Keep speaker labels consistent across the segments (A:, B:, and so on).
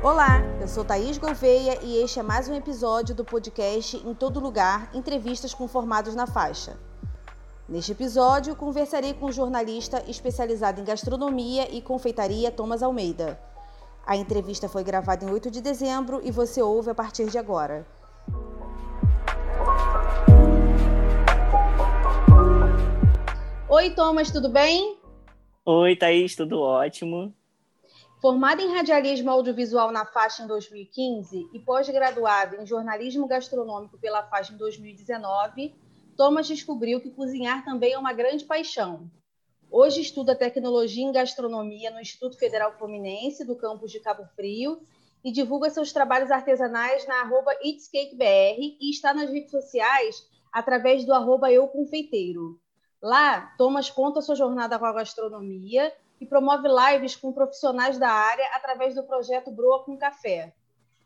A: Olá, eu sou Thaís Gouveia e este é mais um episódio do podcast Em Todo Lugar Entrevistas com Formados na Faixa. Neste episódio, conversarei com o jornalista especializado em gastronomia e confeitaria Thomas Almeida. A entrevista foi gravada em 8 de dezembro e você ouve a partir de agora. Oi, Thomas, tudo bem?
B: Oi, Thaís, tudo ótimo.
A: Formado em radialismo audiovisual na faixa em 2015 e pós-graduado em jornalismo gastronômico pela faixa em 2019, Thomas descobriu que cozinhar também é uma grande paixão. Hoje estuda tecnologia em gastronomia no Instituto Federal Fluminense, do campus de Cabo Frio, e divulga seus trabalhos artesanais na arroba e está nas redes sociais através do arroba euconfeiteiro. Lá, Thomas conta sua jornada com a gastronomia e promove lives com profissionais da área através do projeto Broa com Café.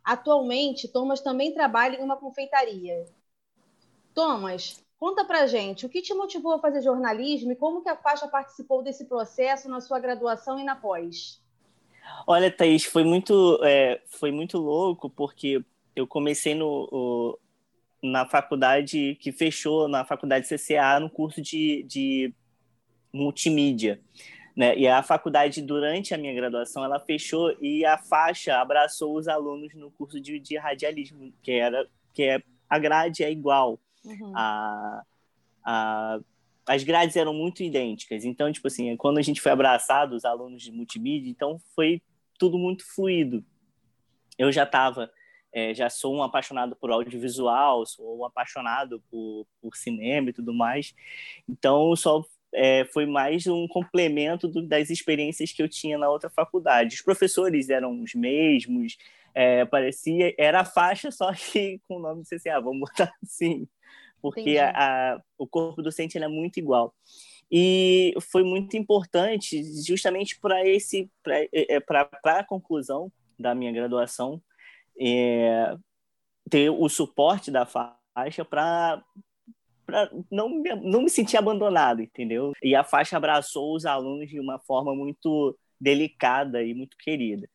A: Atualmente, Thomas também trabalha em uma confeitaria. Thomas, conta pra gente, o que te motivou a fazer jornalismo e como que a faixa participou desse processo na sua graduação e na pós?
B: Olha, Thaís, foi muito, é, foi muito louco, porque eu comecei no, na faculdade que fechou, na faculdade CCA, no curso de, de multimídia. Né? E a faculdade, durante a minha graduação, ela fechou e a faixa abraçou os alunos no curso de, de radialismo, que era que é, a grade é igual. Uhum. A, a, as grades eram muito idênticas. Então, tipo assim, quando a gente foi abraçado, os alunos de multimídia, então foi tudo muito fluido. Eu já estava é, já sou um apaixonado por audiovisual, sou um apaixonado por, por cinema e tudo mais. Então, só é, foi mais um complemento do, das experiências que eu tinha na outra faculdade. Os professores eram os mesmos, é, parecia era a faixa só que com o nome de CCA, vamos botar assim, porque a, a, o corpo docente é muito igual. E foi muito importante, justamente para esse para é, é, a conclusão da minha graduação, é, ter o suporte da faixa para para não, não me sentir abandonado, entendeu? E a faixa abraçou os alunos de uma forma muito delicada e muito querida.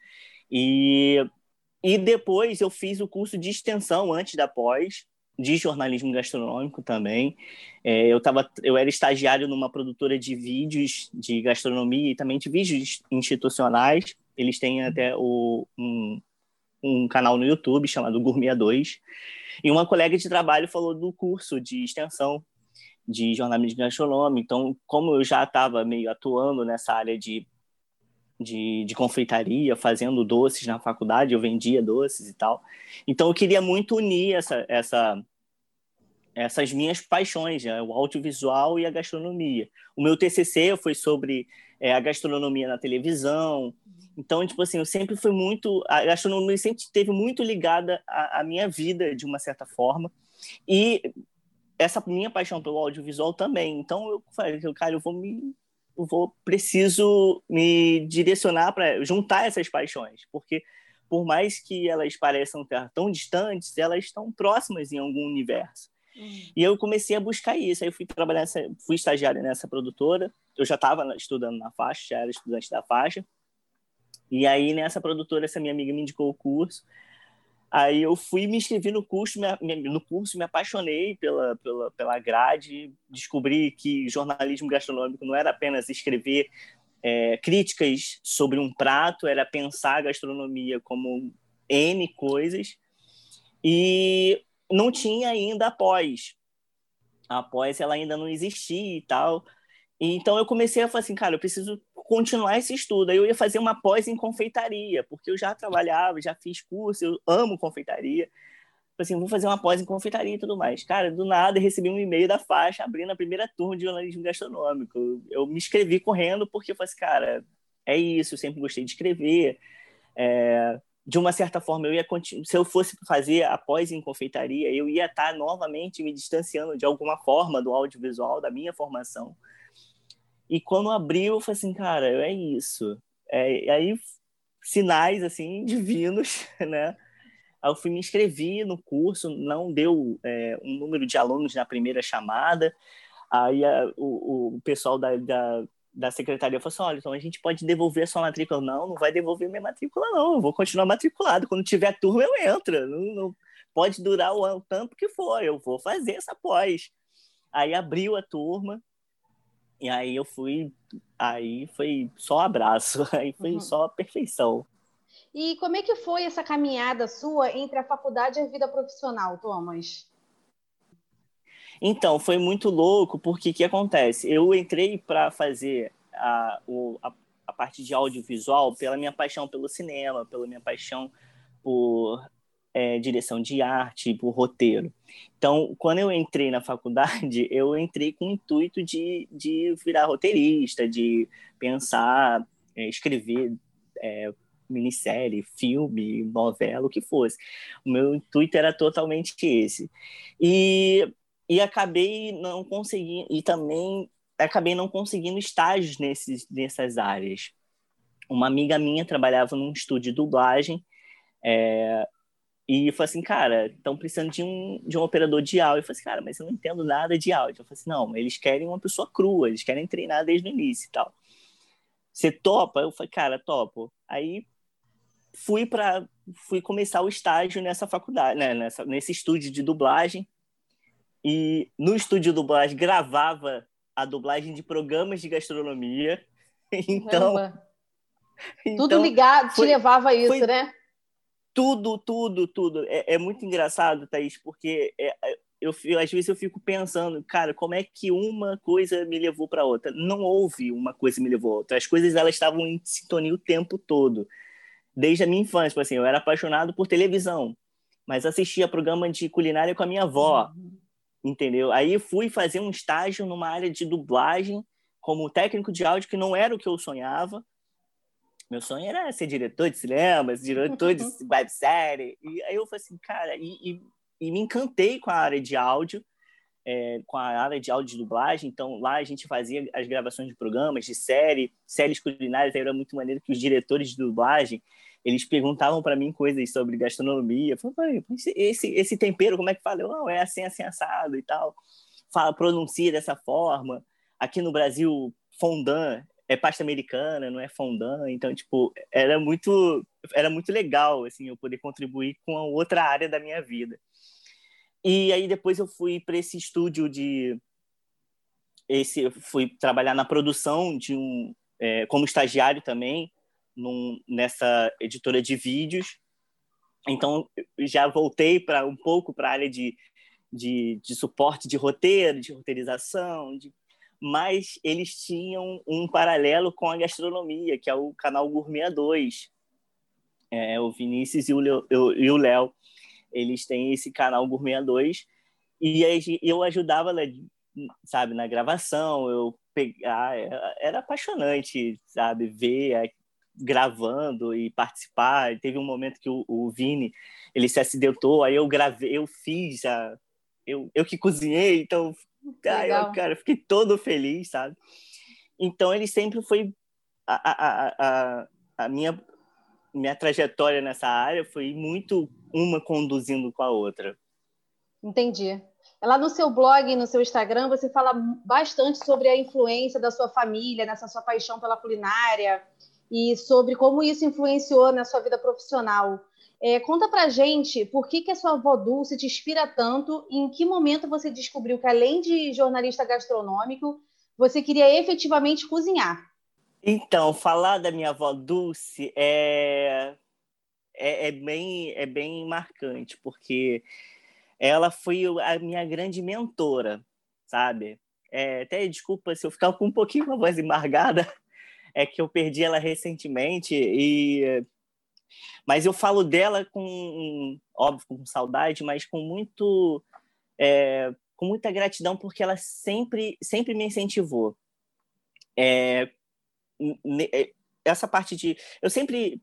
B: E, e depois eu fiz o curso de extensão antes da pós, de jornalismo gastronômico também. É, eu, tava, eu era estagiário numa produtora de vídeos de gastronomia e também de vídeos institucionais. Eles têm até o, um, um canal no YouTube chamado Gourmet 2. E uma colega de trabalho falou do curso de extensão de jornalismo gastronômico. Então, como eu já estava meio atuando nessa área de, de, de, confeitaria, fazendo doces na faculdade, eu vendia doces e tal. Então, eu queria muito unir essa, essa, essas minhas paixões, né? o audiovisual e a gastronomia. O meu TCC foi sobre é, a gastronomia na televisão, então, tipo assim, eu sempre fui muito. A gastronomia sempre esteve muito ligada à, à minha vida, de uma certa forma. E essa minha paixão pelo audiovisual também. Então, eu falei, cara, eu vou me. Eu vou, preciso me direcionar para juntar essas paixões, porque por mais que elas pareçam tão distantes, elas estão próximas em algum universo. E eu comecei a buscar isso. Aí eu fui trabalhar, fui estagiário nessa produtora. Eu já estava estudando na faixa, já era estudante da faixa. E aí, nessa produtora, essa minha amiga me indicou o curso. Aí eu fui me inscrevi no curso, me, no curso me apaixonei pela, pela, pela grade, descobri que jornalismo gastronômico não era apenas escrever é, críticas sobre um prato, era pensar a gastronomia como N coisas. E não tinha ainda após. A pós ela ainda não existia e tal. Então eu comecei a falar assim, cara, eu preciso continuar esse estudo. Aí eu ia fazer uma pós em confeitaria, porque eu já trabalhava, já fiz curso, eu amo confeitaria. Falei assim, vou fazer uma pós em confeitaria e tudo mais. Cara, do nada recebi um e-mail da faixa abrindo a primeira turma de jornalismo gastronômico. Eu me inscrevi correndo porque eu falei assim, cara, é isso, eu sempre gostei de escrever. É, de uma certa forma, eu ia se eu fosse fazer a pós em confeitaria, eu ia estar novamente me distanciando de alguma forma do audiovisual, da minha formação. E quando abriu, eu falei assim, cara, é isso. É, aí, sinais, assim, divinos, né? Eu fui me inscrevi no curso, não deu é, um número de alunos na primeira chamada. Aí a, o, o pessoal da, da, da secretaria falou assim: olha, então a gente pode devolver a sua matrícula. Não, não vai devolver minha matrícula, não. Eu vou continuar matriculado. Quando tiver turma, eu entro. Não, não pode durar o, o tanto que for. Eu vou fazer essa pós. Aí abriu a turma. E aí eu fui. Aí foi só abraço. Aí foi uhum. só perfeição.
A: E como é que foi essa caminhada sua entre a faculdade e a vida profissional, Thomas?
B: Então, foi muito louco, porque o que acontece? Eu entrei para fazer a, o, a, a, parte de audiovisual pela minha paixão pelo cinema, pela minha paixão por é, direção de arte, por roteiro. Então, quando eu entrei na faculdade, eu entrei com o intuito de, de virar roteirista, de pensar, é, escrever é, minissérie, filme, novela, o que fosse. O meu intuito era totalmente esse. E, e acabei não conseguindo, e também acabei não conseguindo estágios nesses, nessas áreas. Uma amiga minha trabalhava num estúdio de dublagem, é, e falei assim, cara, estão precisando de um, de um operador de áudio. Eu falei assim, cara, mas eu não entendo nada de áudio. Eu falei assim, não, eles querem uma pessoa crua, eles querem treinar desde o início e tal. Você topa? Eu falei, cara, topo. Aí fui para fui começar o estágio nessa faculdade, né, nessa, nesse estúdio de dublagem. E no estúdio de dublagem gravava a dublagem de programas de gastronomia. Então,
A: então tudo ligado, foi, te levava a isso, né?
B: Tudo, tudo, tudo. É, é muito engraçado, Thaís, porque é, é eu, às vezes eu fico pensando, cara, como é que uma coisa me levou para outra? Não houve uma coisa que me levou a outra. As coisas elas estavam em sintonia o tempo todo desde a minha infância. Tipo assim, eu era apaixonado por televisão, mas assistia programa de culinária com a minha avó, uhum. Entendeu? Aí fui fazer um estágio numa área de dublagem como técnico de áudio, que não era o que eu sonhava. Meu sonho era ser diretor de cinema, diretor de websérie. E aí eu falei assim, cara, e, e, e me encantei com a área de áudio é, com a área de áudio dublagem, então lá a gente fazia as gravações de programas, de série, séries culinárias, era muito maneiro que os diretores de dublagem, eles perguntavam para mim coisas sobre gastronomia, falavam, esse, esse tempero, como é que fala? Eu, não, é assim, assim, assado e tal, fala, pronuncia dessa forma, aqui no Brasil, fondant é pasta americana, não é fondant, então, tipo, era muito, era muito legal, assim, eu poder contribuir com a outra área da minha vida. E aí depois eu fui para esse estúdio de esse fui trabalhar na produção de um é, como estagiário também num, nessa editora de vídeos. Então já voltei para um pouco para a área de, de, de, suporte de roteiro, de roteirização, de, mas eles tinham um paralelo com a gastronomia, que é o canal Gourmet 2. É, o Vinícius e o Léo eles têm esse canal Gourmet 2 e eu ajudava, sabe, na gravação, eu pegar, era apaixonante, sabe, ver é, gravando e participar. Teve um momento que o, o Vini, ele se acidentou, aí eu gravei, eu fiz, a, eu, eu que cozinhei, então, eu, cara, fiquei todo feliz, sabe? Então ele sempre foi a, a, a, a minha minha trajetória nessa área foi muito uma conduzindo com a outra.
A: Entendi. Lá no seu blog, no seu Instagram, você fala bastante sobre a influência da sua família nessa sua paixão pela culinária e sobre como isso influenciou na sua vida profissional. É, conta pra gente por que, que a sua avó Dulce te inspira tanto e em que momento você descobriu que, além de jornalista gastronômico, você queria efetivamente cozinhar.
B: Então, falar da minha avó Dulce é, é, é, bem, é bem marcante, porque ela foi a minha grande mentora, sabe? É, até desculpa se eu ficar com um pouquinho com a voz embargada, é que eu perdi ela recentemente e mas eu falo dela com óbvio com saudade, mas com muito é, com muita gratidão porque ela sempre sempre me incentivou. É, essa parte de eu sempre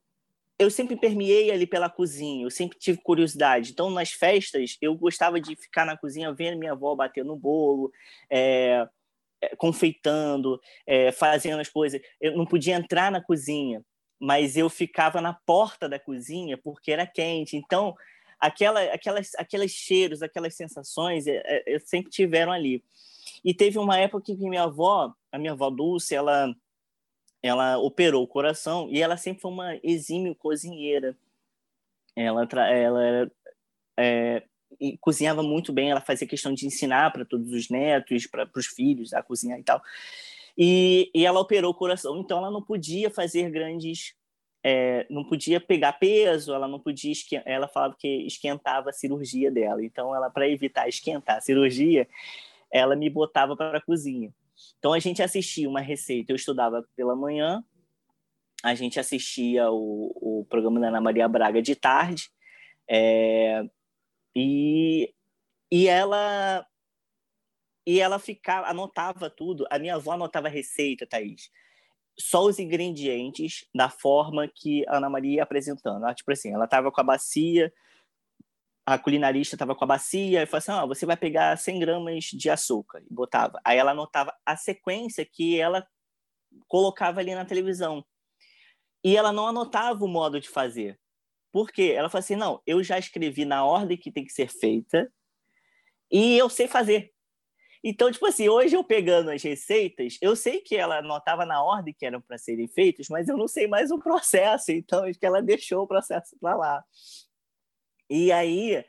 B: eu sempre permeei ali pela cozinha, eu sempre tive curiosidade. Então, nas festas, eu gostava de ficar na cozinha vendo minha avó bater no bolo, é, é, confeitando, é, fazendo as coisas. Eu não podia entrar na cozinha, mas eu ficava na porta da cozinha porque era quente. Então, aquela, aquelas, aqueles cheiros, aquelas sensações, é, é, sempre tiveram ali. E teve uma época que minha avó, a minha avó Dulce, ela, ela operou o coração e ela sempre foi uma exímio cozinheira. Ela, ela é, cozinhava muito bem, ela fazia questão de ensinar para todos os netos, para os filhos a cozinhar e tal. E, e ela operou o coração, então ela não podia fazer grandes é, não podia pegar peso, ela não podia ela falava que esquentava a cirurgia dela. Então ela para evitar esquentar a cirurgia, ela me botava para a cozinha. Então a gente assistia uma receita, eu estudava pela manhã, a gente assistia o, o programa da Ana Maria Braga de tarde, é, e, e ela e ela ficava, anotava tudo. A minha avó anotava a receita, Thaís só os ingredientes da forma que a Ana Maria ia apresentando. Ela, tipo assim, ela estava com a bacia, a culinarista estava com a bacia e falou assim: ah, você vai pegar 100 gramas de açúcar e botava. Aí ela anotava a sequência que ela colocava ali na televisão. E ela não anotava o modo de fazer. Por quê? Ela falou assim: não, eu já escrevi na ordem que tem que ser feita e eu sei fazer. Então, tipo assim, hoje eu pegando as receitas, eu sei que ela anotava na ordem que eram para serem feitas, mas eu não sei mais o processo, então acho que ela deixou o processo para lá. E aí,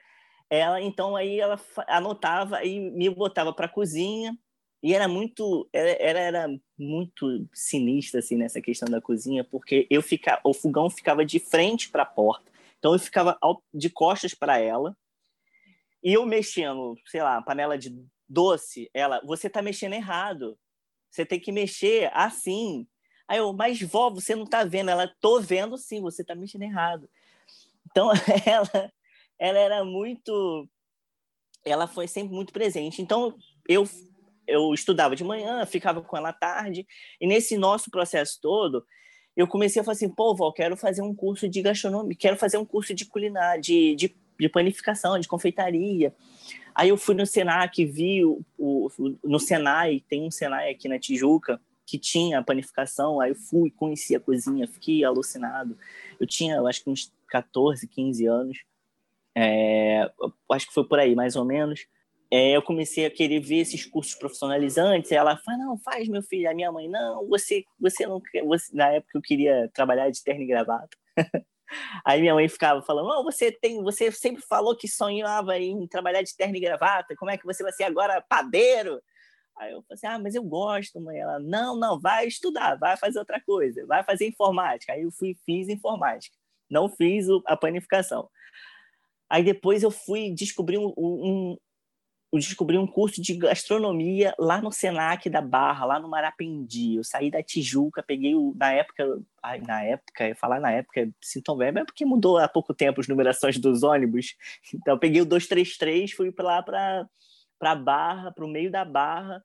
B: ela, então aí ela anotava e me botava para a cozinha, e era muito era, era muito sinistra assim nessa questão da cozinha, porque eu ficava, o fogão ficava de frente para a porta. Então eu ficava de costas para ela. E eu mexendo, sei lá, panela de doce, ela, você está mexendo errado. Você tem que mexer assim. Aí eu, mas vó, você não está vendo. Ela, tô vendo sim, você está mexendo errado. Então, ela, ela era muito. Ela foi sempre muito presente. Então, eu, eu estudava de manhã, ficava com ela à tarde. E nesse nosso processo todo, eu comecei a falar assim: pô, vó, quero fazer um curso de gastronomia, quero fazer um curso de culinária, de, de, de panificação, de confeitaria. Aí eu fui no Senac, vi o, o, no Senai, tem um Senai aqui na Tijuca, que tinha panificação, aí eu fui, conheci a cozinha, fiquei alucinado. Eu tinha, eu acho que uns 14, 15 anos, é, acho que foi por aí, mais ou menos. É, eu comecei a querer ver esses cursos profissionalizantes, ela falou, não, faz, meu filho. A minha mãe, não, você, você não quer... Você... Na época eu queria trabalhar de terno e gravata. Aí minha mãe ficava falando: oh, você tem, você sempre falou que sonhava em trabalhar de terno e gravata, como é que você vai ser agora padeiro? Aí eu falei assim: ah, mas eu gosto, mãe. Ela: não, não, vai estudar, vai fazer outra coisa, vai fazer informática. Aí eu fui, fiz informática, não fiz a panificação. Aí depois eu fui descobrir um, um, eu descobri um curso de gastronomia lá no Senac da Barra, lá no Marapendi. Eu saí da Tijuca, peguei o, na época, ai, na época, falar na época, sinto velho, é porque mudou há pouco tempo as numerações dos ônibus. Então eu peguei o 233, fui lá para para Barra, para o meio da Barra,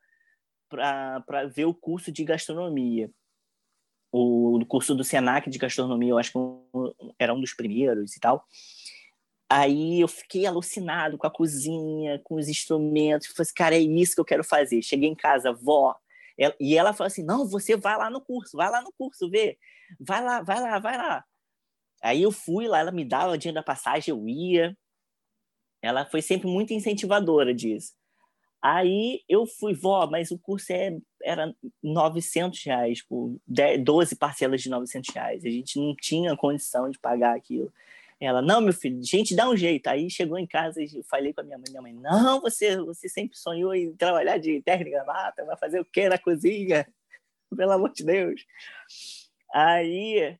B: para ver o curso de gastronomia. O curso do Senac de gastronomia, eu acho que era um dos primeiros e tal. Aí eu fiquei alucinado com a cozinha, com os instrumentos. Falei assim, cara, é isso que eu quero fazer. Cheguei em casa, vó. E ela falou assim: não, você vai lá no curso, vai lá no curso, vê. Vai lá, vai lá, vai lá. Aí eu fui lá, ela me dava o dinheiro da passagem, eu ia. Ela foi sempre muito incentivadora disso. Aí eu fui, vó, mas o curso é, era 900 reais, por 12 parcelas de 900 reais. A gente não tinha condição de pagar aquilo. Ela, não, meu filho, gente, dá um jeito. Aí chegou em casa e falei com a minha mãe. Minha mãe, não, você, você sempre sonhou em trabalhar de terno e gravata, vai fazer o quê na cozinha? Pelo amor de Deus. Aí,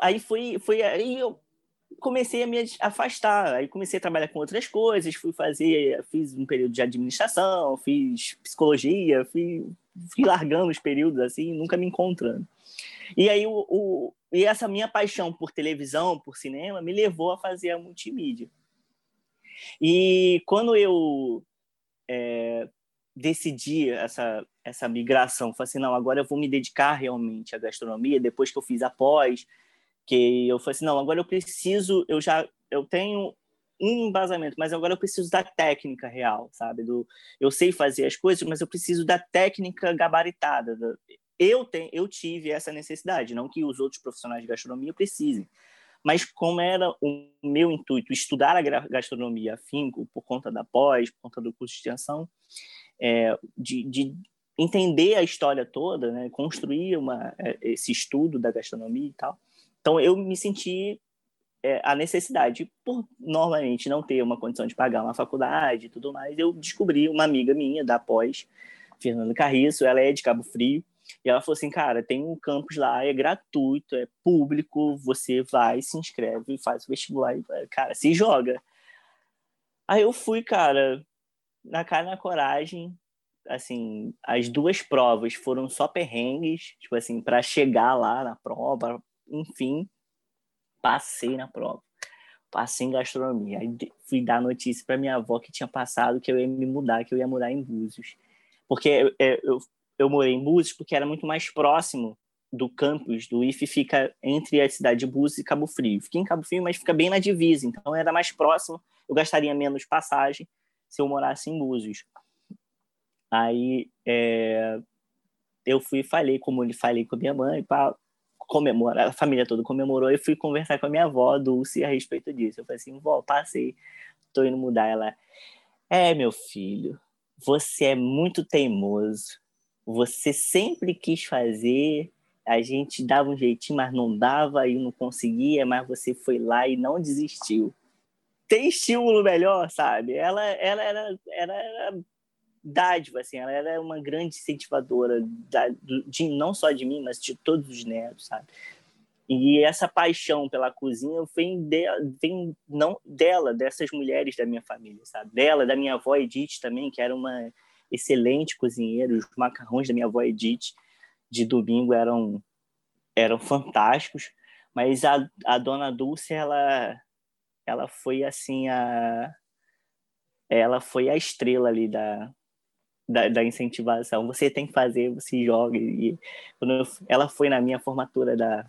B: aí foi, foi aí eu comecei a me afastar. Aí comecei a trabalhar com outras coisas, fui fazer, fiz um período de administração, fiz psicologia, fui, fui largando os períodos assim, nunca me encontrando. E aí o, o, e essa minha paixão por televisão, por cinema, me levou a fazer a multimídia. E quando eu é, decidi essa, essa migração, falei assim, não, agora eu vou me dedicar realmente à gastronomia, depois que eu fiz a pós, que eu falei assim, não, agora eu preciso, eu já, eu tenho um embasamento, mas agora eu preciso da técnica real, sabe? Do, eu sei fazer as coisas, mas eu preciso da técnica gabaritada, eu, tenho, eu tive essa necessidade, não que os outros profissionais de gastronomia precisem, Mas como era o meu intuito estudar a gastronomia afinco por conta da pós, por conta do curso de extensão, é, de, de, entender a história toda, né, construir uma, é, esse estudo da gastronomia e tal. Então eu me senti é, a necessidade, por normalmente não ter uma condição de pagar uma faculdade e tudo mais, eu descobri uma amiga minha da pós, Fernanda Carriço, ela é de Cabo Frio, e ela falou assim, cara, tem um campus lá, é gratuito, é público, você vai, se inscreve, faz o vestibular e, cara, se joga. Aí eu fui, cara, na cara na coragem, assim, as duas provas foram só perrengues, tipo assim, para chegar lá na prova, enfim, Passei na prova. Passei em gastronomia. Aí fui dar notícia para minha avó que tinha passado, que eu ia me mudar, que eu ia morar em Búzios. Porque eu, eu, eu morei em Búzios porque era muito mais próximo do campus do IFE fica entre a cidade de Búzios e Cabo Frio. Fiquei em Cabo Frio, mas fica bem na divisa, então era mais próximo, eu gastaria menos passagem se eu morasse em Búzios. Aí é, eu fui e falei, como ele falei com a minha mãe, pá, comemora, a família toda comemorou e fui conversar com a minha avó, Dulce, a respeito disso. Eu falei assim, vó, passei, tô indo mudar. Ela, é, meu filho, você é muito teimoso. Você sempre quis fazer, a gente dava um jeitinho, mas não dava e não conseguia, mas você foi lá e não desistiu. Tem estímulo melhor, sabe? Ela, ela era, era, era dádiva, assim, ela era uma grande incentivadora da, de, não só de mim, mas de todos os netos, sabe? E essa paixão pela cozinha vem, de, vem não dela, dessas mulheres da minha família, sabe? Dela, da minha avó Edith também, que era uma excelente cozinheira. Os macarrões da minha avó Edith de domingo eram eram fantásticos, mas a, a dona Dulce ela ela foi assim a ela foi a estrela ali da da, da, incentivação. Você tem que fazer, você joga. E quando ela foi na minha formatura da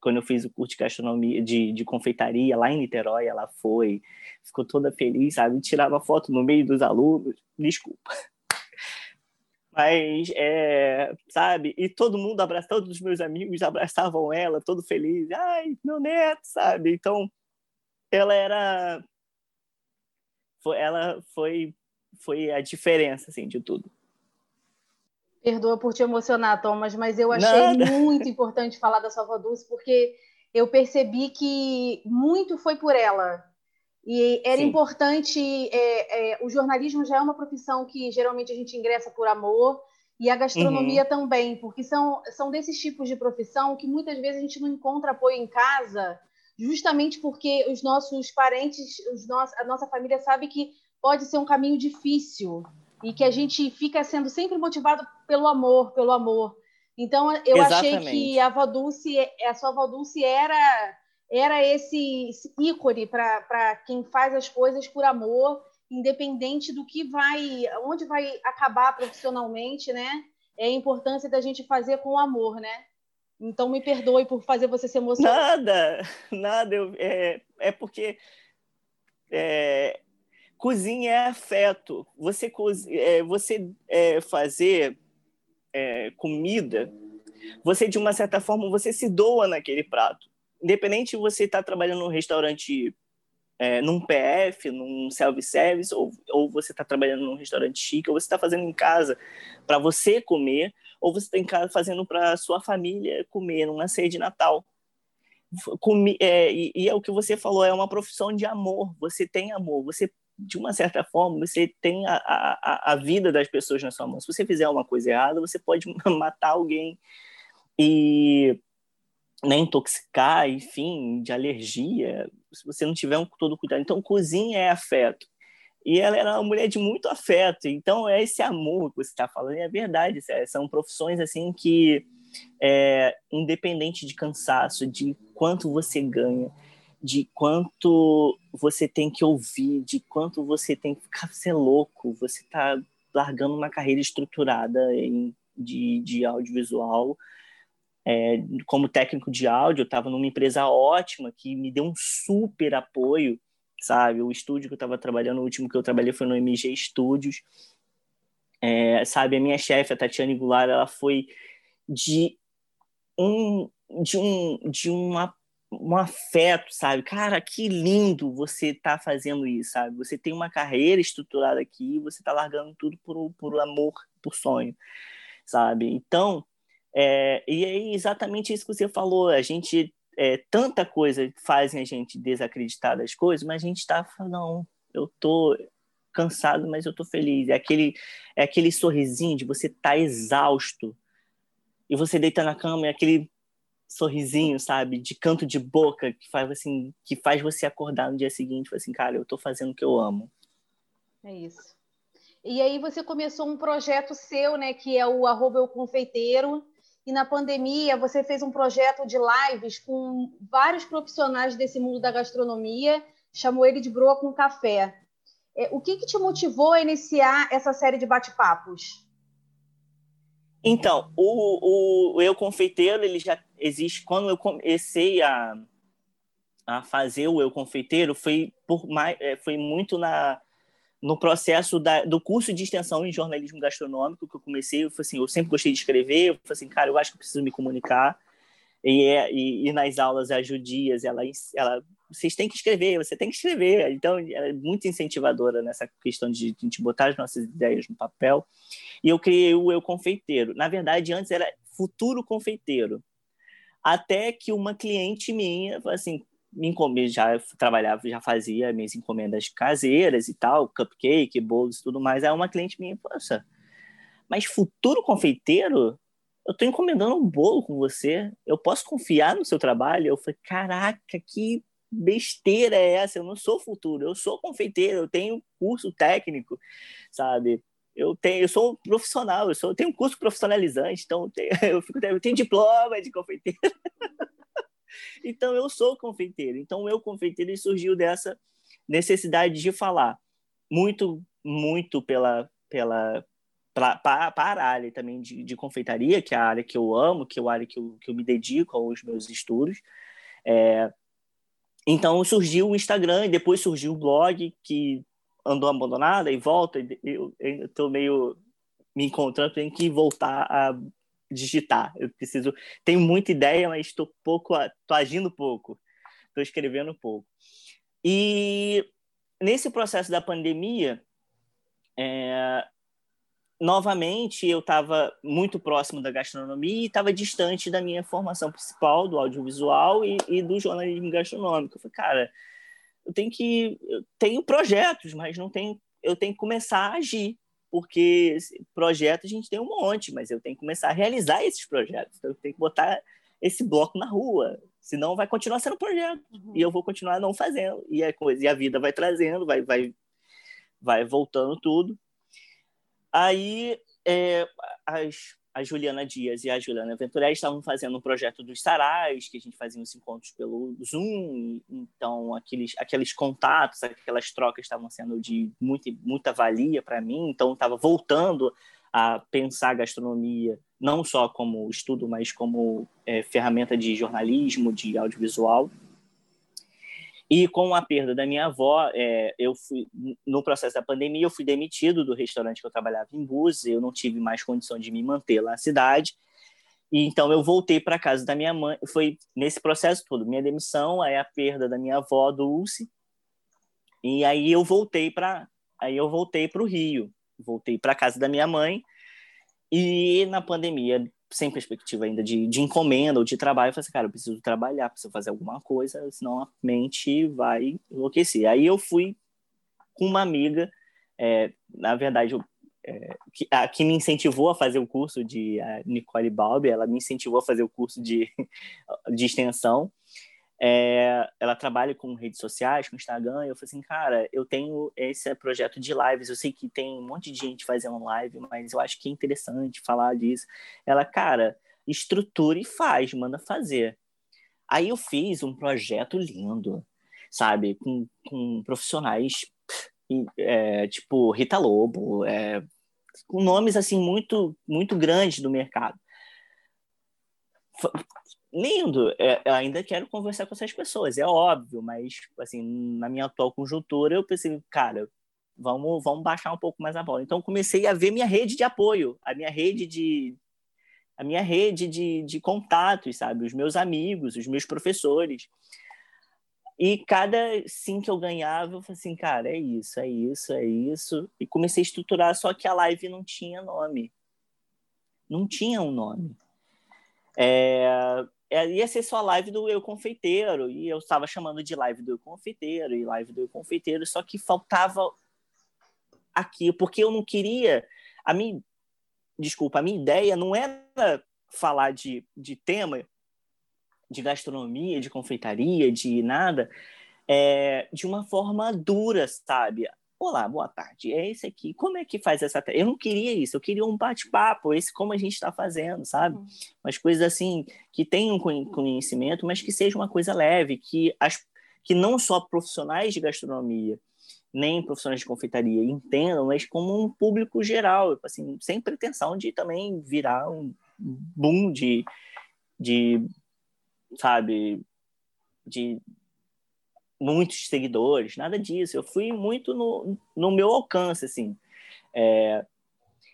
B: quando eu fiz o curso de gastronomia, de, de confeitaria lá em Niterói, ela foi, ficou toda feliz, sabe? Tirava foto no meio dos alunos, desculpa. Mas, é, sabe? E todo mundo abraçava, todos os meus amigos abraçavam ela, todo feliz. Ai, meu neto, sabe? Então, ela era. Foi, ela foi foi a diferença assim de tudo.
A: Perdoa por te emocionar, Thomas, mas eu achei Nada. muito importante falar da avó Dulce, porque eu percebi que muito foi por ela. E era Sim. importante. É, é, o jornalismo já é uma profissão que geralmente a gente ingressa por amor, e a gastronomia uhum. também, porque são, são desses tipos de profissão que muitas vezes a gente não encontra apoio em casa, justamente porque os nossos parentes, os nossos, a nossa família sabe que pode ser um caminho difícil e que a gente fica sendo sempre motivado pelo amor, pelo amor. Então eu Exatamente. achei que a avó Dulce, a sua avó Dulce era era esse, esse ícone para quem faz as coisas por amor, independente do que vai, onde vai acabar profissionalmente, né? É a importância da gente fazer com amor, né? Então me perdoe por fazer você se emocionar.
B: Nada, nada. Eu, é, é porque é, Cozinha é afeto. Você, é, você é, fazer é, comida, você, de uma certa forma, você se doa naquele prato. Independente de você estar tá trabalhando num restaurante, é, num PF, num self-service, ou, ou você está trabalhando num restaurante chique, ou você está fazendo em casa para você comer, ou você está em casa fazendo para sua família comer numa ceia de Natal. É, e, e, é o que você falou, é uma profissão de amor. Você tem amor, você de uma certa forma, você tem a, a, a vida das pessoas na sua mão. Se você fizer uma coisa errada, você pode matar alguém e né, intoxicar, enfim, de alergia, se você não tiver um, todo cuidado. Então, cozinha é afeto. E ela era uma mulher de muito afeto. Então, é esse amor que você está falando. E é verdade. São profissões assim que, é, independente de cansaço, de quanto você ganha, de quanto você tem que ouvir, de quanto você tem que ficar ser louco, você está largando uma carreira estruturada em, de, de audiovisual. É, como técnico de áudio, eu estava numa empresa ótima que me deu um super apoio, sabe? O estúdio que eu estava trabalhando, o último que eu trabalhei foi no MG Studios. É, sabe, a minha chefe, a Tatiana Goulart, ela foi de um, de um, de uma um afeto, sabe? Cara, que lindo você tá fazendo isso, sabe? Você tem uma carreira estruturada aqui, você tá largando tudo por, por amor, por sonho, sabe? Então, é, e é exatamente isso que você falou. A gente, é, tanta coisa fazem a gente desacreditar das coisas, mas a gente tá falando, eu tô cansado, mas eu tô feliz. É aquele, é aquele sorrisinho de você tá exausto e você deita na cama e aquele sorrisinho, sabe, de canto de boca que faz assim, que faz você acordar no dia seguinte, assim, cara, eu estou fazendo o que eu amo.
A: É isso. E aí você começou um projeto seu, né, que é o arroba eu confeiteiro, e na pandemia você fez um projeto de lives com vários profissionais desse mundo da gastronomia, chamou ele de Broa com Café. É, o que, que te motivou a iniciar essa série de bate-papos?
B: Então, o, o Eu Confeiteiro, ele já existe. Quando eu comecei a, a fazer o Eu Confeiteiro, foi, por mais, é, foi muito na, no processo da, do curso de extensão em jornalismo gastronômico que eu comecei. Eu, assim, eu sempre gostei de escrever, eu falei assim, cara, eu acho que eu preciso me comunicar. E, é, e, e nas aulas, a Judias, ela, ela vocês têm que escrever, você tem que escrever. Então, ela é muito incentivadora nessa questão de, de a gente botar as nossas ideias no papel. E eu criei o Eu Confeiteiro. Na verdade, antes era Futuro Confeiteiro. Até que uma cliente minha, assim, me encomenda, já trabalhava, já fazia minhas encomendas caseiras e tal, cupcake, bolos e tudo mais. Aí uma cliente minha, poxa, mas futuro confeiteiro? Eu estou encomendando um bolo com você, eu posso confiar no seu trabalho? Eu falei, caraca, que besteira é essa? Eu não sou futuro, eu sou confeiteiro, eu tenho curso técnico, sabe? Eu tenho, eu sou um profissional, eu, sou, eu tenho um curso profissionalizante, então eu tenho, eu, fico, eu tenho diploma de confeiteiro. então eu sou confeiteiro. Então o meu confeiteiro surgiu dessa necessidade de falar muito, muito pela, pela para a área também de, de, confeitaria, que é a área que eu amo, que é a área que eu, que eu me dedico aos meus estudos. É, então surgiu o Instagram e depois surgiu o blog que andou abandonada e volta. Eu estou meio me encontrando, tenho que voltar a digitar. Eu preciso, tenho muita ideia, mas estou pouco, estou agindo pouco, estou escrevendo pouco. E nesse processo da pandemia, é, novamente eu estava muito próximo da gastronomia e estava distante da minha formação principal do audiovisual e, e, do jornalismo gastronômico. Eu falei, cara, eu tenho que eu tenho projetos, mas não tenho eu tenho que começar a agir, porque projetos a gente tem um monte, mas eu tenho que começar a realizar esses projetos. Então eu tenho que botar esse bloco na rua, senão vai continuar sendo projeto uhum. e eu vou continuar não fazendo e a coisa e a vida vai trazendo, vai vai vai voltando tudo. Aí é, as, a Juliana Dias e a Juliana Venturelli estavam fazendo um projeto dos sarais, que a gente fazia uns encontros pelo Zoom, então aqueles, aqueles contatos, aquelas trocas estavam sendo de muita, muita valia para mim, então estava voltando a pensar a gastronomia não só como estudo, mas como é, ferramenta de jornalismo, de audiovisual. E com a perda da minha avó, é, eu fui no processo da pandemia, eu fui demitido do restaurante que eu trabalhava em Búzios, eu não tive mais condição de me manter lá na cidade. E então eu voltei para casa da minha mãe. Foi nesse processo todo, minha demissão, aí a perda da minha avó Dulce. E aí eu voltei para aí eu voltei para o Rio, voltei para casa da minha mãe. E na pandemia sem perspectiva ainda de, de encomenda ou de trabalho, eu falei assim, cara, eu preciso trabalhar, preciso fazer alguma coisa, senão a mente vai enlouquecer. Aí eu fui com uma amiga, é, na verdade, eu, é, que, a, que me incentivou a fazer o curso de Nicole Balbi, ela me incentivou a fazer o curso de, de extensão, é, ela trabalha com redes sociais, com Instagram, e eu falei assim, cara, eu tenho esse projeto de lives, eu sei que tem um monte de gente fazendo live, mas eu acho que é interessante falar disso. Ela, cara, estrutura e faz, manda fazer. Aí eu fiz um projeto lindo, sabe, com, com profissionais é, tipo Rita Lobo, é, com nomes assim muito muito grandes do mercado lindo. É, eu ainda quero conversar com essas pessoas, é óbvio, mas assim, na minha atual conjuntura, eu pensei, cara, vamos, vamos baixar um pouco mais a bola. Então comecei a ver minha rede de apoio, a minha rede de, a minha rede de, de contatos, sabe? Os meus amigos, os meus professores. E cada sim que eu ganhava, eu falei assim, cara, é isso, é isso, é isso. E comecei a estruturar, só que a live não tinha nome. Não tinha um nome. É, ia ser só live do Eu Confeiteiro, e eu estava chamando de live do Eu Confeiteiro, e live do Eu Confeiteiro, só que faltava aqui, porque eu não queria. A minha, desculpa, a minha ideia não era falar de, de tema de gastronomia, de confeitaria, de nada, é, de uma forma dura, sabe? Olá, boa tarde. É esse aqui. Como é que faz essa? Eu não queria isso. Eu queria um bate-papo, esse como a gente está fazendo, sabe? Uhum. Umas coisas assim que tenham conhecimento, mas que seja uma coisa leve, que as que não só profissionais de gastronomia nem profissionais de confeitaria entendam, mas como um público geral, assim, sem pretensão de também virar um boom de, de sabe, de muitos seguidores, nada disso. Eu fui muito no, no meu alcance, assim. É...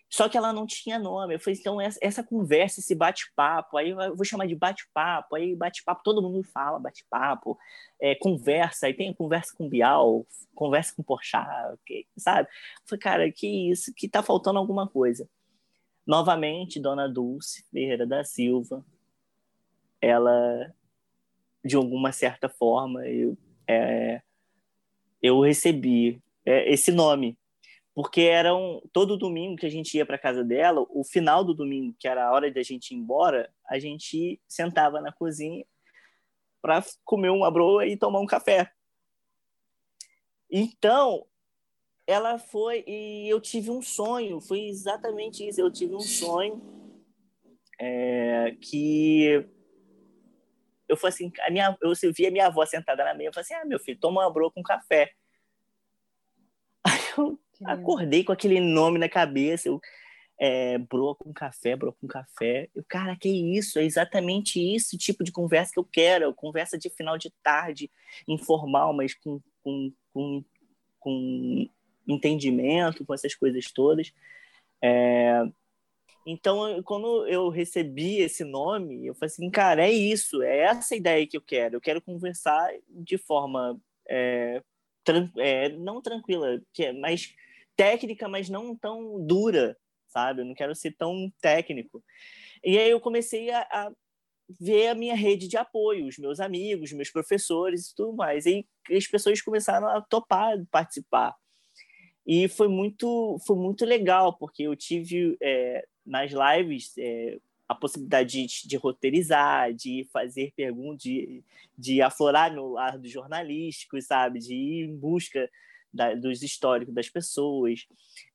B: Só que ela não tinha nome. Eu falei, então, essa, essa conversa, esse bate-papo, aí eu vou chamar de bate-papo, aí bate-papo, todo mundo fala bate-papo, é, conversa, aí tem conversa com Bial, conversa com Porchat, sabe? Eu falei, cara, que isso, que tá faltando alguma coisa. Novamente, Dona Dulce Ferreira da Silva, ela, de alguma certa forma, eu, é, eu recebi é, esse nome. Porque era um, todo domingo que a gente ia para casa dela, o final do domingo, que era a hora da gente ir embora, a gente sentava na cozinha para comer uma broa e tomar um café. Então, ela foi e eu tive um sonho, foi exatamente isso. Eu tive um sonho é, que eu falei assim, a minha, eu vi a minha avó sentada na mesa, eu falei assim, ah, meu filho, toma uma broa com café. Aí eu acordei com aquele nome na cabeça, eu, é, broa com café, broa com café. Eu, cara, que isso? É exatamente isso, tipo de conversa que eu quero, conversa de final de tarde, informal, mas com, com, com, com entendimento, com essas coisas todas. É, então, quando eu recebi esse nome, eu falei assim, cara, é isso, é essa ideia que eu quero. Eu quero conversar de forma é, tran é, não tranquila, que é mais técnica, mas não tão dura, sabe? Eu não quero ser tão técnico. E aí eu comecei a, a ver a minha rede de apoio, os meus amigos, meus professores e tudo mais. E as pessoas começaram a topar participar. E foi muito, foi muito legal, porque eu tive é, nas lives é, a possibilidade de, de, roteirizar, de fazer perguntas, de, de aflorar meu lado jornalístico, sabe? De ir em busca da, dos históricos das pessoas.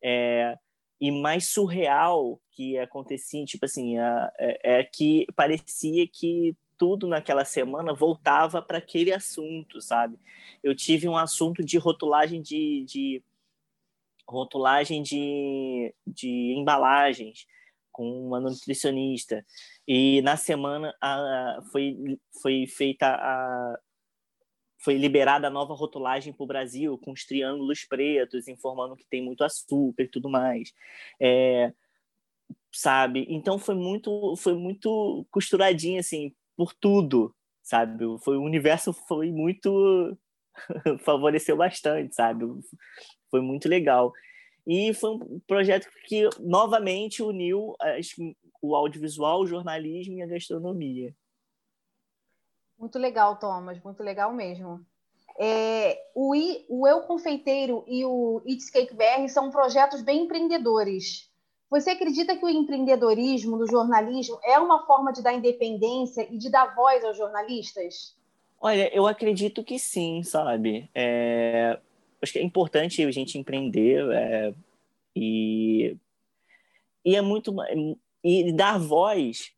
B: É, e mais surreal que acontecia, tipo assim, é, é que parecia que tudo naquela semana voltava para aquele assunto, sabe? Eu tive um assunto de rotulagem de, de rotulagem de, de embalagens com uma nutricionista. E na semana a, foi, foi feita a. Foi liberada a nova rotulagem para o Brasil, com os triângulos pretos, informando que tem muito açúcar e tudo mais. É, sabe? Então foi muito, foi muito costuradinho, assim, por tudo, sabe? Foi, o universo foi muito. favoreceu bastante, sabe? Foi muito legal. E foi um projeto que novamente uniu o audiovisual, o jornalismo e a gastronomia.
A: Muito legal, Thomas, muito legal mesmo. É, o, I, o Eu Confeiteiro e o It's Cake BR são projetos bem empreendedores. Você acredita que o empreendedorismo do jornalismo é uma forma de dar independência e de dar voz aos jornalistas?
B: Olha, eu acredito que sim, sabe? É, acho que é importante a gente empreender é, e, e é muito e dar voz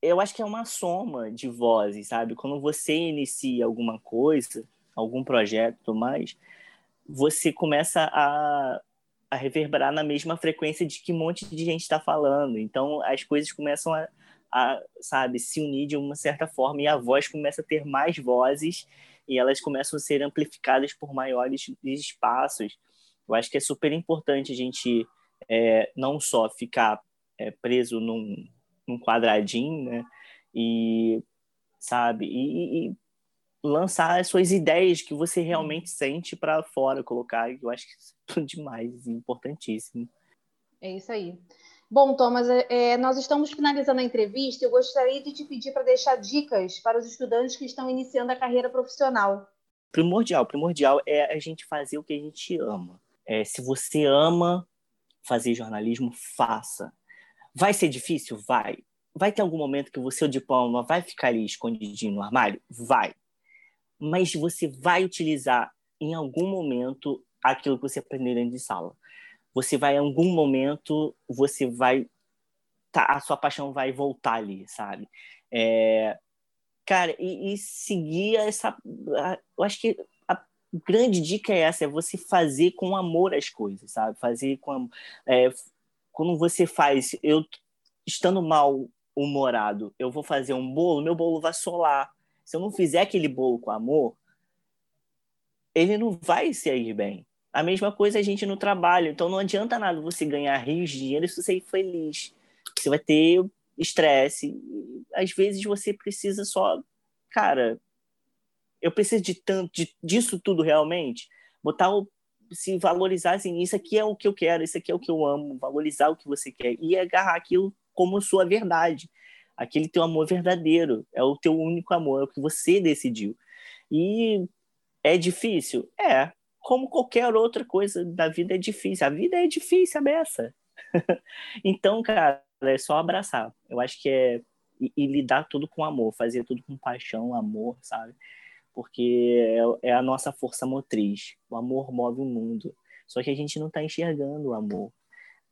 B: eu acho que é uma soma de vozes sabe? Quando você inicia alguma coisa algum projeto mais você começa a, a reverberar na mesma frequência de que um monte de gente está falando. Então as coisas começam a, a sabe se unir de uma certa forma e a voz começa a ter mais vozes e elas começam a ser amplificadas por maiores espaços. Eu acho que é super importante a gente é, não só ficar é, preso num, num quadradinho, né? E, sabe, e, e lançar as suas ideias que você realmente sente para fora, colocar. Eu acho que isso é demais, importantíssimo.
A: É isso aí. Bom, Thomas, é, é, nós estamos finalizando a entrevista. Eu gostaria de te pedir para deixar dicas para os estudantes que estão iniciando a carreira profissional.
B: Primordial, primordial é a gente fazer o que a gente ama. É, se você ama fazer jornalismo, faça. Vai ser difícil? Vai. Vai ter algum momento que o seu diploma vai ficar ali escondidinho no armário? Vai mas você vai utilizar em algum momento aquilo que você aprendeu dentro de sala. Você vai, em algum momento, você vai. Tá, a sua paixão vai voltar ali, sabe? É, cara, e, e seguir essa. Eu acho que a grande dica é essa: é você fazer com amor as coisas, sabe? Fazer com. É, quando você faz, eu estando mal humorado, eu vou fazer um bolo, meu bolo vai solar se eu não fizer aquele bolo com amor, ele não vai sair bem. A mesma coisa a gente no trabalho. Então não adianta nada você ganhar rios de dinheiro se você ir feliz. Você vai ter estresse. Às vezes você precisa só, cara, eu preciso de tanto de, disso tudo realmente. Botar o se valorizar assim, isso aqui é o que eu quero, isso aqui é o que eu amo, valorizar o que você quer e agarrar aquilo como sua verdade aquele teu amor verdadeiro, é o teu único amor, é o que você decidiu. E é difícil? É. Como qualquer outra coisa da vida é difícil. A vida é difícil, a beça. então, cara, é só abraçar. Eu acho que é. E, e, lidar tudo com amor, fazer tudo com paixão, amor, sabe? Porque é, é a nossa força motriz. O amor move o mundo. Só que a gente não está enxergando o amor.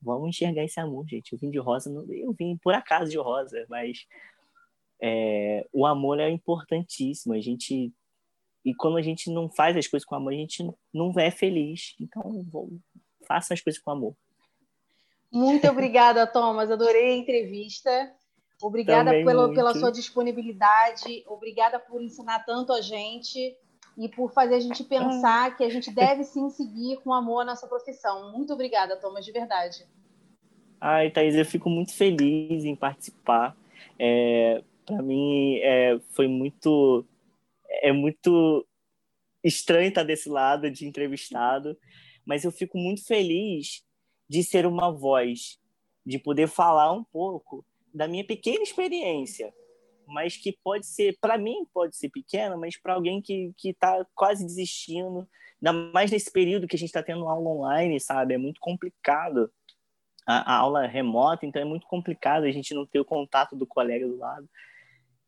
B: Vamos enxergar esse amor, gente. Eu vim de rosa, eu vim por acaso de rosa, mas é, o amor é importantíssimo. A gente e quando a gente não faz as coisas com amor, a gente não é feliz. Então, faça as coisas com amor.
A: Muito obrigada, Thomas. Adorei a entrevista. Obrigada pelo, pela sua disponibilidade. Obrigada por ensinar tanto a gente e por fazer a gente pensar que a gente deve sim seguir com amor a nossa profissão. Muito obrigada, Thomas, de verdade.
B: Ai, Thaís, eu fico muito feliz em participar. É, Para mim, é, foi muito. É muito estranho estar desse lado de entrevistado, mas eu fico muito feliz de ser uma voz, de poder falar um pouco da minha pequena experiência mas que pode ser, para mim, pode ser pequena, mas para alguém que está quase desistindo, ainda mais nesse período que a gente está tendo aula online, sabe? É muito complicado a, a, aula remota, então é muito complicado a gente não ter o contato do colega do lado.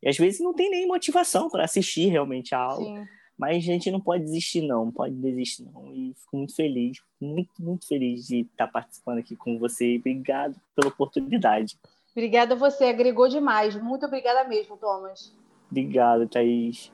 B: E às vezes não tem nem motivação para assistir realmente a aula. Sim. Mas a gente não pode desistir, não, pode desistir, não. E fico muito feliz, muito, muito feliz de estar participando aqui com você. Obrigado pela oportunidade.
A: Obrigada a você, agregou demais. Muito obrigada mesmo, Thomas.
B: Obrigado, Thaís.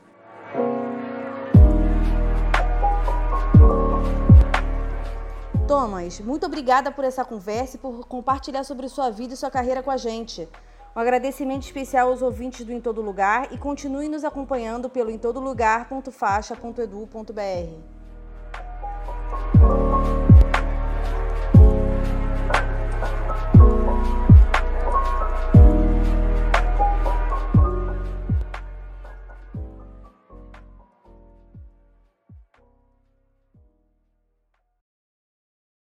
A: Thomas, muito obrigada por essa conversa e por compartilhar sobre sua vida e sua carreira com a gente. Um agradecimento especial aos ouvintes do Em Todo Lugar e continue nos acompanhando pelo emtodolugar.faixa.edu.br. todo lugar.faixa.edu.br.